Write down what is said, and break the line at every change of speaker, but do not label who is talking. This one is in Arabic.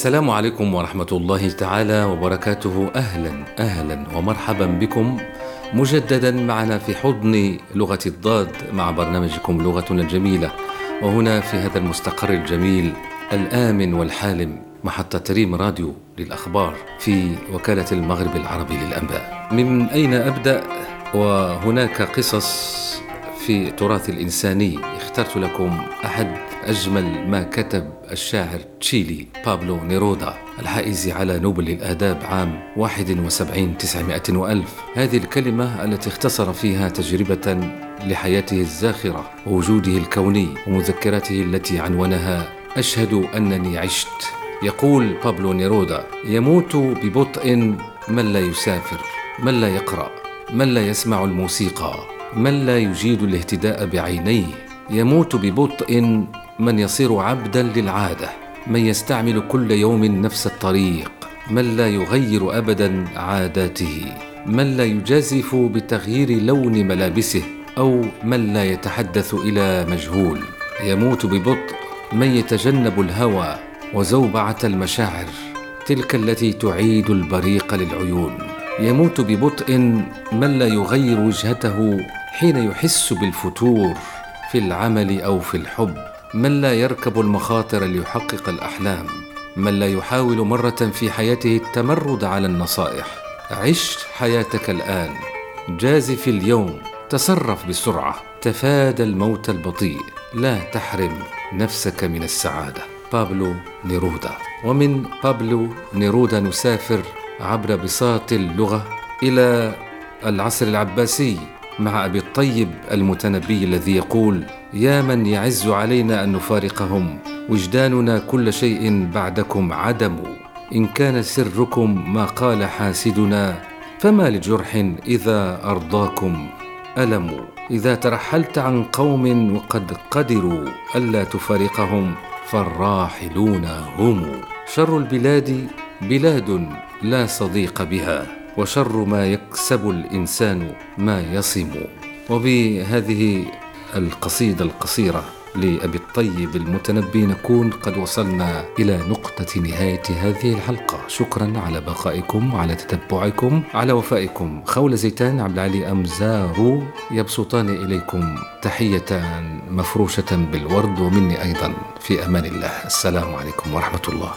السلام عليكم ورحمة الله تعالى وبركاته. أهلا أهلا ومرحبا بكم مجددا معنا في حضن لغة الضاد مع برنامجكم لغتنا الجميلة. وهنا في هذا المستقر الجميل الآمن والحالم محطة ريم راديو للأخبار في وكالة المغرب العربي للأنباء. من أين أبدأ؟ وهناك قصص في التراث الإنساني اخترت لكم أحد أجمل ما كتب الشاعر تشيلي بابلو نيرودا الحائز على نوبل للآداب عام 71 900 وألف. هذه الكلمة التي اختصر فيها تجربة لحياته الزاخرة ووجوده الكوني ومذكراته التي عنونها أشهد أنني عشت يقول بابلو نيرودا يموت ببطء من لا يسافر من لا يقرأ من لا يسمع الموسيقى من لا يجيد الاهتداء بعينيه يموت ببطء من يصير عبدا للعادة. من يستعمل كل يوم نفس الطريق. من لا يغير أبدا عاداته. من لا يجازف بتغيير لون ملابسه. أو من لا يتحدث إلى مجهول. يموت ببطء من يتجنب الهوى وزوبعة المشاعر. تلك التي تعيد البريق للعيون. يموت ببطء من لا يغير وجهته حين يحس بالفتور. في العمل أو في الحب. من لا يركب المخاطر ليحقق الأحلام. من لا يحاول مرة في حياته التمرد على النصائح. عش حياتك الآن. جازف اليوم. تصرف بسرعة. تفادى الموت البطيء. لا تحرم نفسك من السعادة. بابلو نيرودا. ومن بابلو نيرودا نسافر عبر بساط اللغة إلى العصر العباسي مع أبي الطيب المتنبي الذي يقول يا من يعز علينا أن نفارقهم وجداننا كل شيء بعدكم عدم. إن كان سركم ما قال حاسدنا فما لجرح إذا أرضاكم؟ ألم إذا ترحلت عن قوم وقد قدروا ألا تفارقهم فالراحلون هم. شر البلاد بلاد لا صديق بها وشر ما يكسب الإنسان ما يصم. وبهذه القصيدة القصيرة لأبي الطيب المتنبي نكون قد وصلنا إلى نقطة نهاية هذه الحلقة. شكرا على بقائكم على تتبعكم. على وفائكم. خول زيتان عبد العلي أمزارو يبسطان إليكم تحية مفروشة بالورد ومني أيضا. في أمان الله. السلام عليكم ورحمة الله.